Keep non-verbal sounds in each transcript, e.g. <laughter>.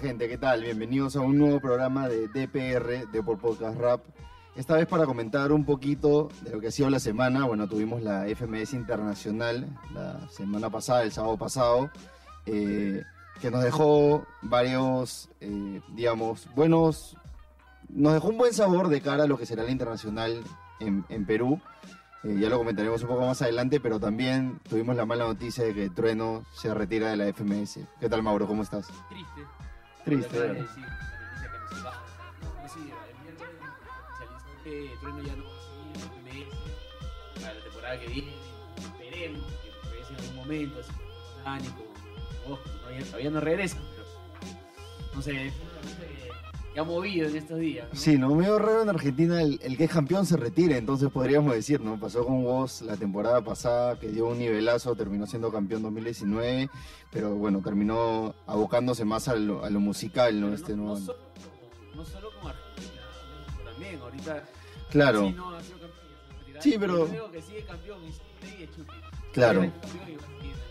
Gente, ¿qué tal? Bienvenidos a un nuevo programa de DPR, de por Podcast Rap. Esta vez para comentar un poquito de lo que ha sido la semana. Bueno, tuvimos la FMS Internacional la semana pasada, el sábado pasado, eh, que nos dejó varios, eh, digamos, buenos... Nos dejó un buen sabor de cara a lo que será la Internacional en, en Perú. Eh, ya lo comentaremos un poco más adelante, pero también tuvimos la mala noticia de que Trueno se retira de la FMS. ¿Qué tal, Mauro? ¿Cómo estás? Triste. Triste, que sí, la noticia que nos se baja. No, sí, el miércoles oficializó que Trueno ya no va a seguir en para la temporada que viene. Esperemos que regrese en algún momento, así con Dani, con ¿no? Todavía no regresa, pero no sé, una cosa que, ha movido en estos días. ¿no? Sí, no, medio raro en Argentina el, el que es campeón se retire, entonces podríamos decir, ¿no? Pasó con Woz la temporada pasada, que dio un nivelazo, terminó siendo campeón 2019, pero bueno, terminó abocándose más a lo, a lo musical, ¿no? Pero Este no, nuevo- no solo, no solo con Argentina, también. Ahorita Claro, sí, no ha sido campeón, se. Sí, pero- Yo creo que sigue campeón y sigue es Chucky. claro. Sigue campeón y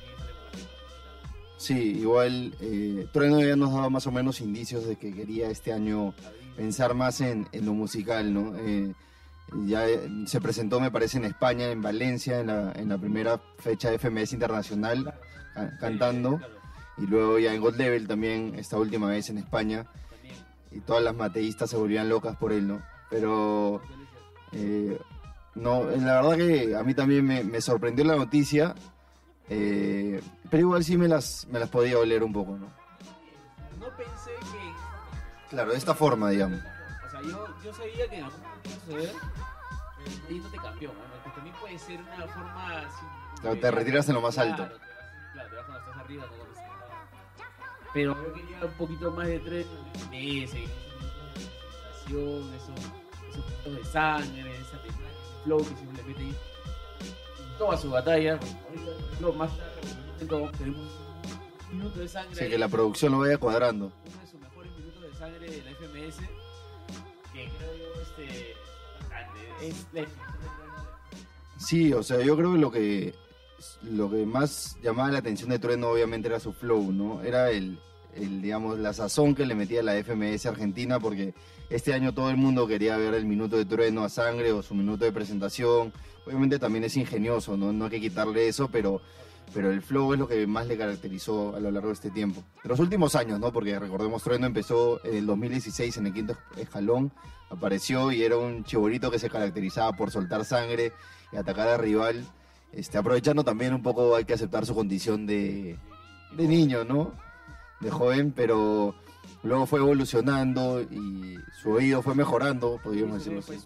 Sí, igual eh, Trueno ya nos daba más o menos indicios de que quería este año pensar más en, en lo musical, ¿no? Eh, ya eh, se presentó, me parece, en España, en Valencia, en la, en la primera fecha de FMS Internacional, ca- cantando. Y luego ya en God Level también, esta última vez en España. Y todas las mateístas se volvían locas por él, ¿no? Pero eh, no, la verdad que a mí también me, me sorprendió la noticia. Eh, pero igual sí me las, me las podía oler un poco, ¿no? No pensé que. Claro, de esta forma, digamos. O sea, yo, yo sabía que en algún momento iba a suceder. eh, Yéndote campeón, ¿no? Que también puede ser una forma así. Claro, que- te retiras en lo más claro, alto. te vas- Claro, te vas cuando estás arriba, no abajo. Pero yo quería un poquito más de tres meses, sensación, esos, esos puntos de sangre, esa ese flow que siempre le mete ahí en toda su batalla. Ejemplo, más tarde, tenemos un minuto de sangre. Sí, ahí, que la producción lo vaya cuadrando. uno de sus mejores minutos de sangre de la FMS, que creo yo este, es la. Sí, o sea, yo creo que lo que lo que más llamaba la atención de Trueno obviamente era su flow, ¿no? Era el, el digamos, la sazón que le metía la FMS Argentina porque este año todo el mundo quería ver el minuto de Trueno a sangre o su minuto de presentación. Obviamente también es ingenioso, ¿no? No hay que quitarle eso, pero pero el flow es lo que más le caracterizó a lo largo de este tiempo. De los últimos años, ¿no? Porque recordemos, Trueno empezó en el 2016 en el quinto escalón, apareció y era un chiborito que se caracterizaba por soltar sangre y atacar al rival. Este, aprovechando también un poco, hay que aceptar su condición de, de niño, ¿no? De joven, pero luego fue evolucionando y su oído fue mejorando, podríamos decirlo así.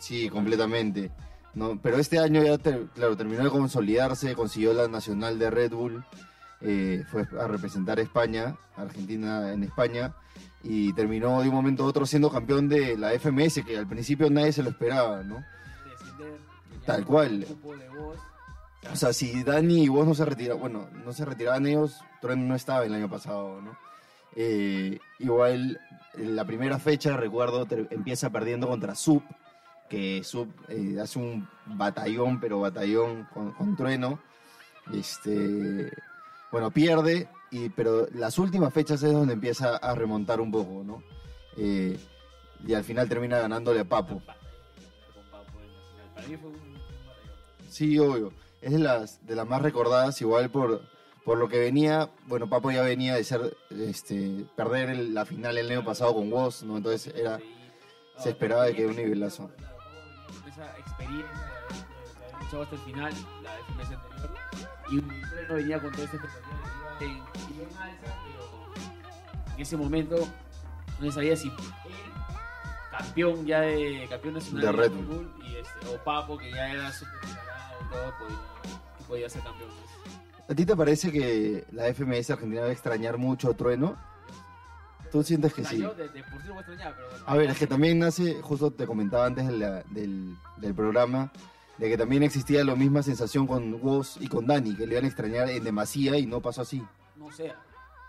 Sí, completamente. No, pero este año ya, ter- claro, terminó de consolidarse, consiguió la nacional de Red Bull, eh, fue a representar a España, Argentina en España, y terminó de un momento a otro siendo campeón de la FMS, que al principio nadie se lo esperaba, ¿no? Tal cual. de voz. O sea, si Dani y vos no se retiraban, bueno, no se retiraban ellos, Trueno no estaba el año pasado, ¿no? Eh, igual, en la primera fecha, recuerdo, empieza perdiendo contra Sub, que Sub eh, hace un batallón, pero batallón con, con Trueno. Este, bueno, pierde, y, pero las últimas fechas es donde empieza a remontar un poco, ¿no? Eh, y al final termina ganándole a Papo. Batallón. Sí, obvio. Es de las, de las más recordadas, igual por, por lo que venía. Bueno, Papo ya venía de ser, este, perder el- la final el año pasado con Woz, ¿no? Entonces era, se esperaba de que un nivelazo. Esa experiencia luchado hasta el final, la anterior, y un Trueno venía con que iba en, en alza, pero en ese momento no sabía si él, campeón ya de campeón nacional De Red Bull. y este, o Papo, que ya era y todo, podía, ser campeón. ¿A ti te parece que la FMS Argentina va a extrañar mucho a Trueno? ¿Tú sientes que O sea, sí? yo de, de por sí lo voy a extrañar, pero bueno. A ver, es que también nace, justo te comentaba antes de la- del, del programa, de que también existía la misma sensación con Woz y con Dani, que le iban a extrañar en demasía y no pasó así. No sé.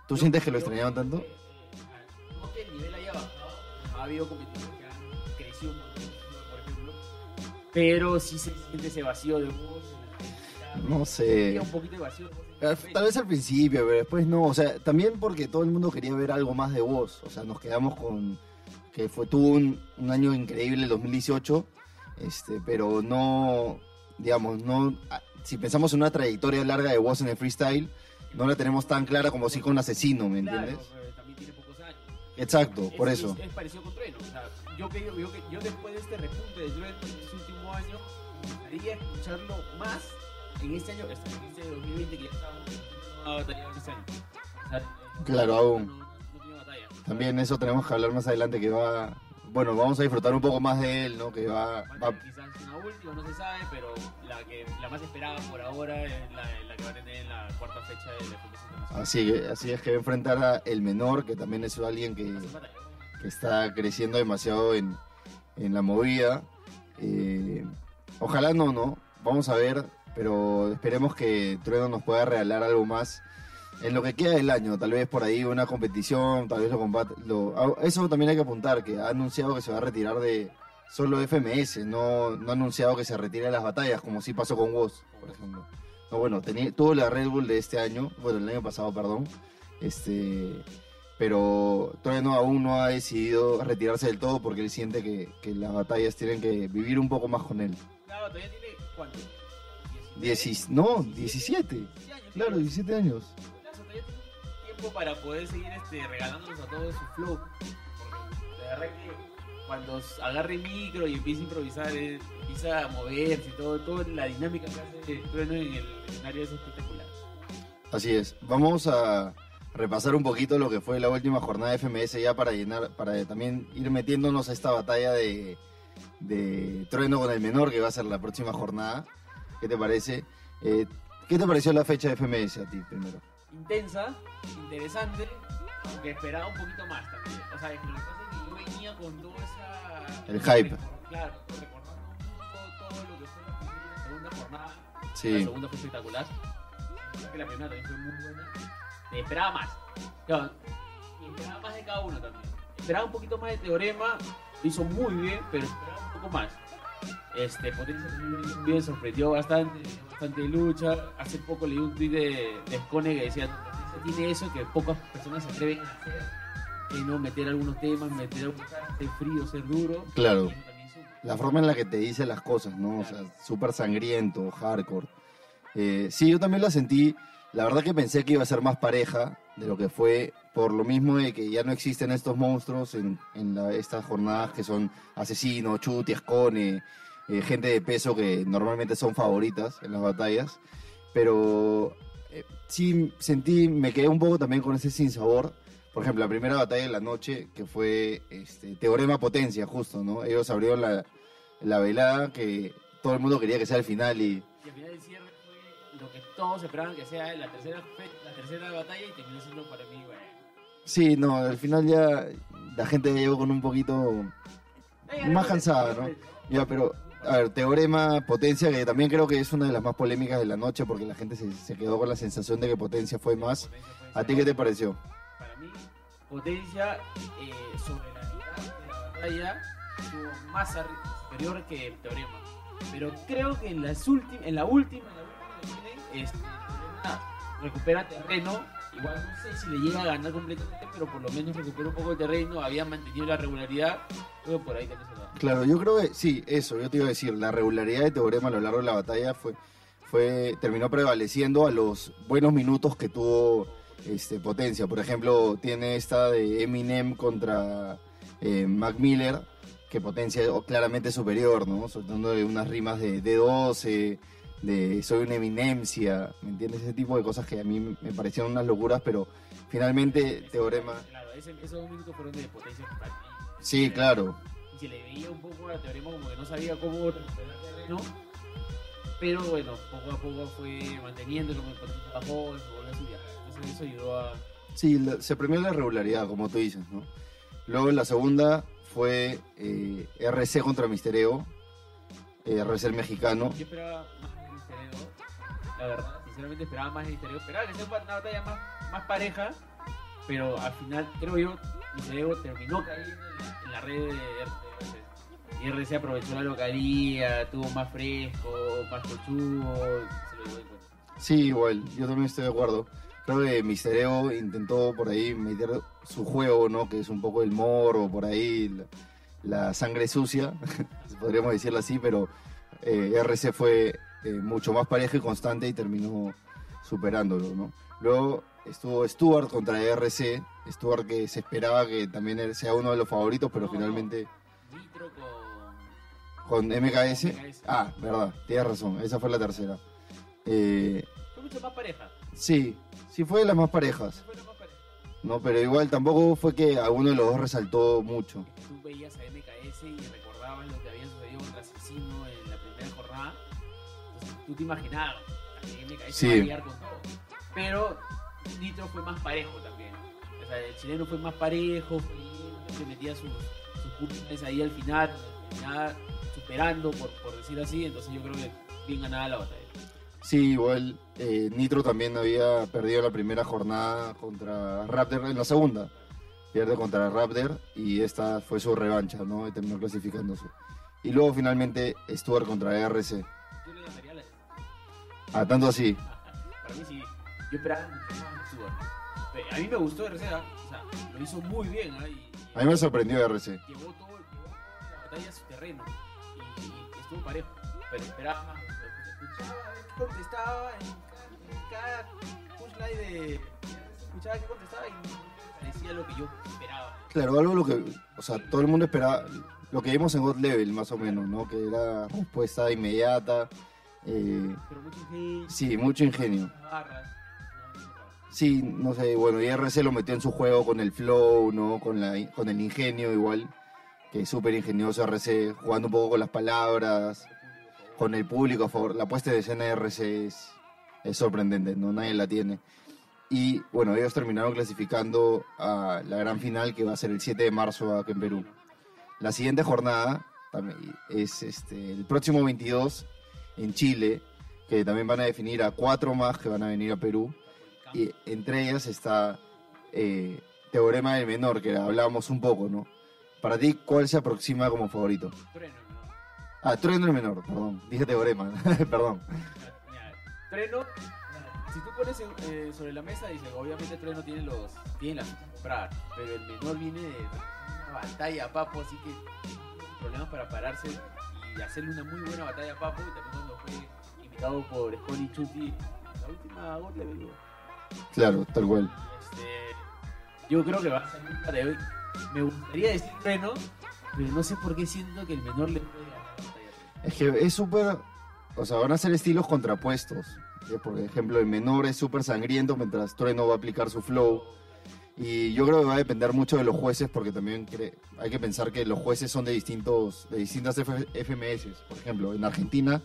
¿Tú sientes que lo extrañaban tanto? eh, No que el nivel haya bajado, ha habido competidores pero sí se siente ese vacío de voz. No sé. Un poquito de vacío. Eh, Tal vez al principio, pero después no. O sea, también porque todo el mundo quería ver algo más de vos. O sea, nos quedamos con que fue tuvo un, un año increíble el 2018, este, pero no, digamos, no. ah, Si pensamos en una trayectoria larga de vos en el freestyle, no la tenemos tan clara como si con Asesino, ¿me Claro, entiendes? pocos Exacto, por Es- eso. Es, es parecido con Trueno. O sea, yo, que, yo, que- yo después de este repunte de Trueno en este último año, gustaría escucharlo más en este año, este, en este 2020 que ya estamos en una batalla en este año. O sea, Claro, aún. No, no, no tiene batalla. También eso tenemos que hablar más adelante que va. Bueno, vamos a disfrutar un poco más de él, ¿no? Que va, Va quizás una última, no se sabe, pero la que la más esperada por ahora es la, la que va a tener en la cuarta fecha de la Federación Internacional. así, que- así es que va a enfrentar a el menor, que también es alguien que, que está creciendo demasiado en, en la movida. Eh, ojalá no, ¿no? Vamos a ver, pero esperemos que Trueno nos pueda regalar algo más en lo que queda del año. Tal vez por ahí una competición, tal vez lo combate. Lo, ah, eso también hay que apuntar, que ha anunciado que se va a retirar de solo FMS, no, no ha anunciado que se retire de las batallas, como sí pasó con Woz, por ejemplo. No, bueno, tenía, tuvo la Red Bull de este año, bueno, el año pasado, perdón. Este, pero todavía no, aún no ha decidido retirarse del todo porque él siente que, que las batallas tienen que vivir un poco más con él. Claro, todavía tiene, ¿cuánto? Diecis- no, 17. 17 años. Claro, 17 años. Para poder seguir este, regalándonos a todos su flow. De verdad que cuando agarre el micro y empieza a improvisar, eh, empieza a moverse y todo, toda la dinámica que hace Trueno en el escenario es espectacular. Así es. Vamos a repasar un poquito lo que fue la última jornada de FMS ya para llenar, para también ir metiéndonos a esta batalla de, de Trueno con el menor que va a ser la próxima jornada. ¿Qué te parece? Eh, ¿Qué te pareció la fecha de FMS a ti primero? Intensa, interesante, aunque esperaba un poquito más también. O sea, lo que pasa es que yo venía con toda esa... El hype. Claro, recordando un poco todo lo que fue la segunda jornada. La segunda fue espectacular. Creo que la primera también fue muy buena. Me esperaba más. Claro, y esperaba más de cada uno también. Esperaba un poquito más de Teorema. Lo hizo muy bien, pero esperaba un poco más. Este, Potencia también bien, sorprendió bastante, bastante lucha. Hace poco leí un tweet de, de Scone que decía, Potencia tiene eso que pocas personas se atreven a hacer. Que no meter algunos temas, meter algunos ser frío, ser duro. Claro. La forma en la que te dice las cosas, ¿no? O sea, súper sangriento, hardcore. Eh, sí, yo también la sentí. La verdad que pensé que iba a ser más pareja de lo que fue, por lo mismo de que ya no existen estos monstruos en, en la- estas jornadas que son Asesino, Chuti, Escone, eh, gente de peso que normalmente son favoritas en las batallas. Pero eh, sí sentí, me quedé un poco también con ese sinsabor. Por ejemplo, la primera batalla de la noche, que fue este, Teorema Potencia, justo, ¿no? Ellos abrieron la, la velada que todo el mundo quería que sea el final y Y al final el cierre fue lo que todos esperaban que sea la tercera, la tercera batalla y terminó siendo para mí, bueno. sí, no, al final ya la gente llegó con un poquito más cansada, ¿no? Ya, pero a ver, Teorema Potencia, que también creo que es una de las más polémicas de la noche porque la gente se, quedó con la sensación de que Potencia fue más. ¿A ti qué te pareció? Para mí, Potencia eh, sobre la mitad de la batalla estuvo más superior que el Teorema. Pero creo que en, en la última, en la última que tienen, este, recupera terreno. Igual no sé si le llega a ganar completamente, pero por lo menos recupera un poco el terreno, había mantenido la regularidad. Creo por ahí también se da. Claro, yo creo que sí, eso, yo te iba a decir, la regularidad de Teorema a lo largo de la batalla fue, fue terminó prevaleciendo a los buenos minutos que tuvo este, Potencia. Por ejemplo, tiene esta de Eminem contra eh, Mac Miller, que Potencia claramente superior, ¿no? Soltando unas rimas de D12, de soy una eminencia, ¿me entiendes? Ese tipo de cosas que a mí me parecieron unas locuras, pero finalmente Teorema... Claro, esos minutos fueron de potencia para mí. Sí, claro. Y se le veía un poco a Teorema como que no sabía cómo recuperar terreno. Pero bueno, poco a poco fue manteniéndolo, bajó, volvió a subir. Entonces eso ayudó a. Sí, se premió la regularidad, como tú dices, ¿no? Luego la segunda fue eh, RC contra Mistereo, eh, RC el mexicano. Yo esperaba más la verdad, sinceramente esperaba más de Misterio. Esperaba que sea una batalla más, más pareja, pero al final creo yo, Misterio terminó cayendo en la, red de, RC. Y RC aprovechó la localía, tuvo más fresco, más cochudo. Sí, igual, yo también estoy de acuerdo. Creo que Mister Ego intentó por ahí meter su juego, ¿no? Que es un poco el morbo, por ahí, la, la sangre sucia, <laughs> podríamos decirlo así, pero eh, RC fue eh, mucho más pareja y constante y terminó superándolo, ¿no? Luego estuvo Stuart contra RC, Stuart que se esperaba que también sea uno de los favoritos, pero No, finalmente Nitro con... con MKS. MKS. Ah, verdad, tienes razón, esa fue la tercera. Eh, Fue mucho más pareja. sí, sí fue de las más parejas, Fue la más pareja. ¿no? Pero igual tampoco fue que alguno de los dos resaltó mucho. Tú veías a MKS y tú te imaginabas, MKS Sí. va a con todo. Pero Nitro fue más parejo también. O sea, el chileno fue más parejo, que metía sus, puntos ahí al final, terminaba superando, por, por decir así. Entonces yo creo que bien ganada la batalla. Sí, igual eh, Nitro también había perdido la primera jornada contra Raptor en la segunda. Pierde contra Raptor y esta fue su revancha, ¿no? Y terminó clasificándose. Y luego finalmente Stuart contra RC. Ah, tanto así. Para mí sí. Yo esperaba mucho más de Stuart. Pero A mí me gustó RCA. O sea, lo hizo muy bien. ¿ah? Y- A mí me sorprendió RC. llevó todo, llevó la batalla a su terreno y, y estuvo parejo, pero esperaba más. Escuchaba qué contestaba en cada, en cada punchline de. Escuchaba qué contestaba y parecía lo que yo esperaba. Claro, algo lo que, o sea, todo el mundo esperaba, lo que vimos en God Level más o menos, ¿no? Que era respuesta inmediata. Eh, Pero mucho ingenio, sí, mucho ingenio. Sí, no sé, bueno, y RC lo metió en su juego con el flow, ¿no? Con, la, con el ingenio igual, que es súper ingenioso RC, jugando un poco con las palabras, con el público a favor. La puesta de escena de RC es, es sorprendente, ¿no? Nadie la tiene. Y bueno, ellos terminaron clasificando a la gran final que va a ser el 7 de marzo acá en Perú. La siguiente jornada también es este, el próximo 22 en Chile, que también van a definir a cuatro más que van a venir a Perú. Y entre ellas está eh, Teorema del Menor, que hablábamos un poco, ¿no? Para ti, ¿cuál se aproxima como favorito? Trueno, ¿no? Ah, Trueno el Menor, perdón. Dije Teorema, <laughs> perdón. Mira, Trueno, si tú pones en- eh, sobre la mesa, dice, obviamente Trueno tiene los tiene las compradas, pero el menor viene de una batalla, papo, así que problemas para pararse y hacerle una muy buena batalla, papo, y también cuando fue invitado por Scully Chuti, la última God Level. Claro, tal cual. Este, yo creo que va a salir para hoy. Me gustaría decir Trueno, pero no sé por qué siento que el menor le puede ganar la batalla. a. Es que es súper. O sea, van a ser estilos contrapuestos. Por ejemplo, el menor es súper sangriento mientras Trueno va a aplicar su flow. Y yo creo que va a depender mucho de los jueces porque también hay que pensar que los jueces son de distintos de distintas F- FMS. Por ejemplo, en Argentina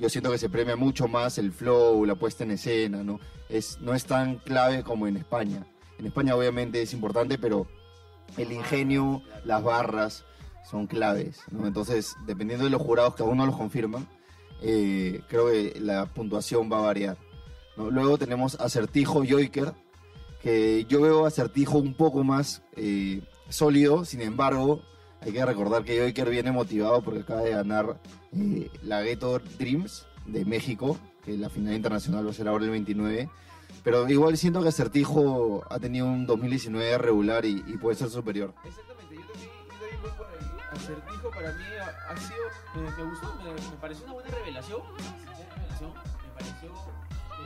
yo siento que se premia mucho más el flow, la puesta en escena, ¿no? Es, no es tan clave como en España. En España obviamente es importante, pero el ingenio, las barras son claves, ¿no? Entonces, dependiendo de los jurados que aún no los confirman, eh, creo que la puntuación va a variar. ¿no? Luego tenemos Acertijo Joiker, que yo veo Acertijo un poco más eh, sólido, sin embargo, hay que recordar que Joiker viene motivado porque acaba de ganar eh, la Ghetto Dreams de México, que la final internacional va a ser ahora el 29. Pero igual siento que Acertijo ha tenido un 2019 regular y, y puede ser superior. Exactamente, yo también, yo también voy por ahí. Acertijo para mí ha, ha sido, me, me gustó, me, me pareció una buena revelación, una sincera revelación, me pareció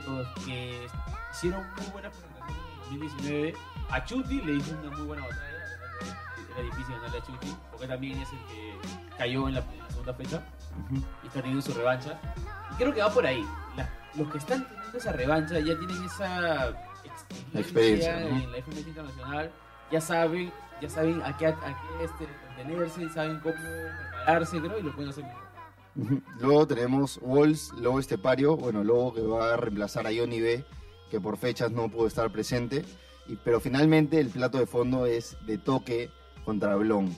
los que hicieron muy buena presentación en 2019. A Chuti le hizo una muy buena batalla, era difícil ganarle a Chuti, porque también es el que cayó en la, en la segunda fecha y está teniendo su revancha. Y creo que va por ahí. La- los que están teniendo esa revancha ya tienen esa experiencia, Experiencia, ¿no? en la FMS internacional, ya saben, ya saben a qué, a qué este, contenerse, saben cómo prepararse, creo, y lo pueden hacer mejor. Luego tenemos Wolves, Lobo Estepario, bueno, Lobo que va a reemplazar a Johnny B, que por fechas no pudo estar presente, y, pero finalmente el plato de fondo es de toque contra Blon,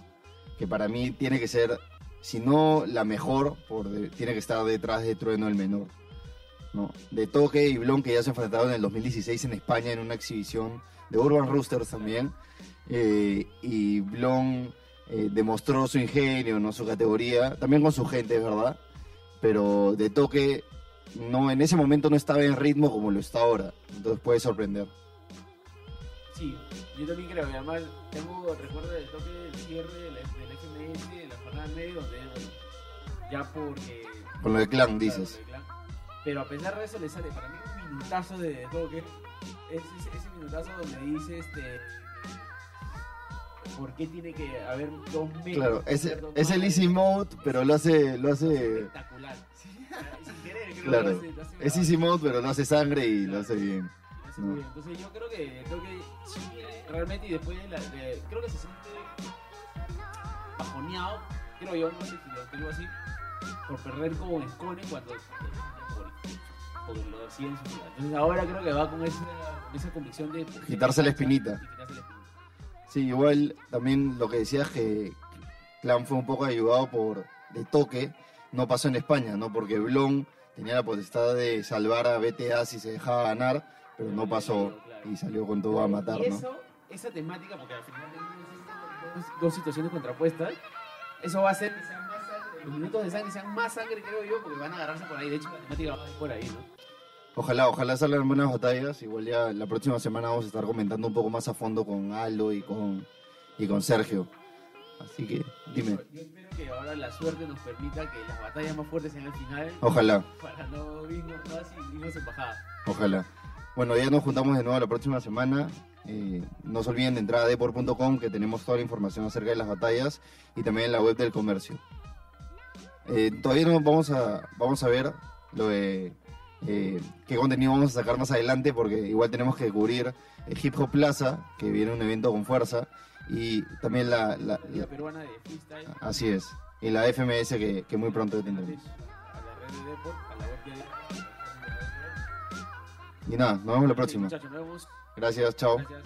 que para mí tiene que ser, si no la mejor, tiene que estar detrás de Trueno el menor. ¿no? De toque y Blon que ya se enfrentaron en el 2016 en España en una exhibición de Urban Roosters también, eh, y Blon eh, demostró su ingenio, ¿no? su categoría, también con su gente, ¿verdad? Pero de toque, no, en ese momento no estaba en ritmo como lo está ahora, entonces puede sorprender. Sí, yo también creo, y además tengo recuerdo del toque del cierre del, del FMS, de la jornada medio, donde bueno, ya porque... Con lo de clan, dices. lo de Clan. Pero a pesar de eso le sale para mí un minutazo de toque, ese, ese minutazo donde dice este... ¿Por qué tiene que haber dos metros? Claro, es, es el easy mode, pero lo hace, lo hace, Espectacular. Creo Claro, es mode, pero no hace sangre y lo hace bien. Lo hace muy bien. Entonces yo creo que, creo que sí, realmente y después de la, de- creo que se siente bajoneado, creo yo, no sé si lo digo así, por perder como Scone cuando porque lo hacía en su ciudad. Entonces ahora creo que va con esa, esa convicción de Quitarse la espinita. y quitarse la espinita. Sí, igual también lo que decías que Clan fue un poco ayudado por de toque, no pasó en España, ¿no? Porque Blon tenía la potestad de salvar a BTA si se dejaba ganar, pero no pasó y salió con todo a matar, ¿no? eso, esa temática, porque al final tenemos dos, situaciones contrapuestas, eso va a hacer que sean más sangre, los minutos de sangre sean más sangre, creo yo, porque van a agarrarse por ahí. De hecho, la temática va a ir por ahí, ¿no? Ojalá, ojalá salgan buenas batallas. Igual ya la próxima semana vamos a estar comentando un poco más a fondo con Aldo y con, y con Sergio. Así que, dime, que ahora la suerte nos permita que las batallas más fuertes sean al final, ojalá, <laughs> para no irnos no así, irnos en bajada. ojalá. Bueno, ya nos juntamos de nuevo la próxima semana. Eh, no se olviden de entrar a depor.com que tenemos toda la información acerca de las batallas y también en la web del comercio. Eh, todavía no vamos a, vamos a ver lo de eh, qué contenido vamos a sacar más adelante porque igual tenemos que cubrir Hip Hop Plaza, que viene un evento con fuerza, y también la, la- La Liga la- peruana de freestyle. así es, y la FMS que, que muy pronto tendremos. Y nada, nos vemos la próxima. Gracias, chao. Gracias.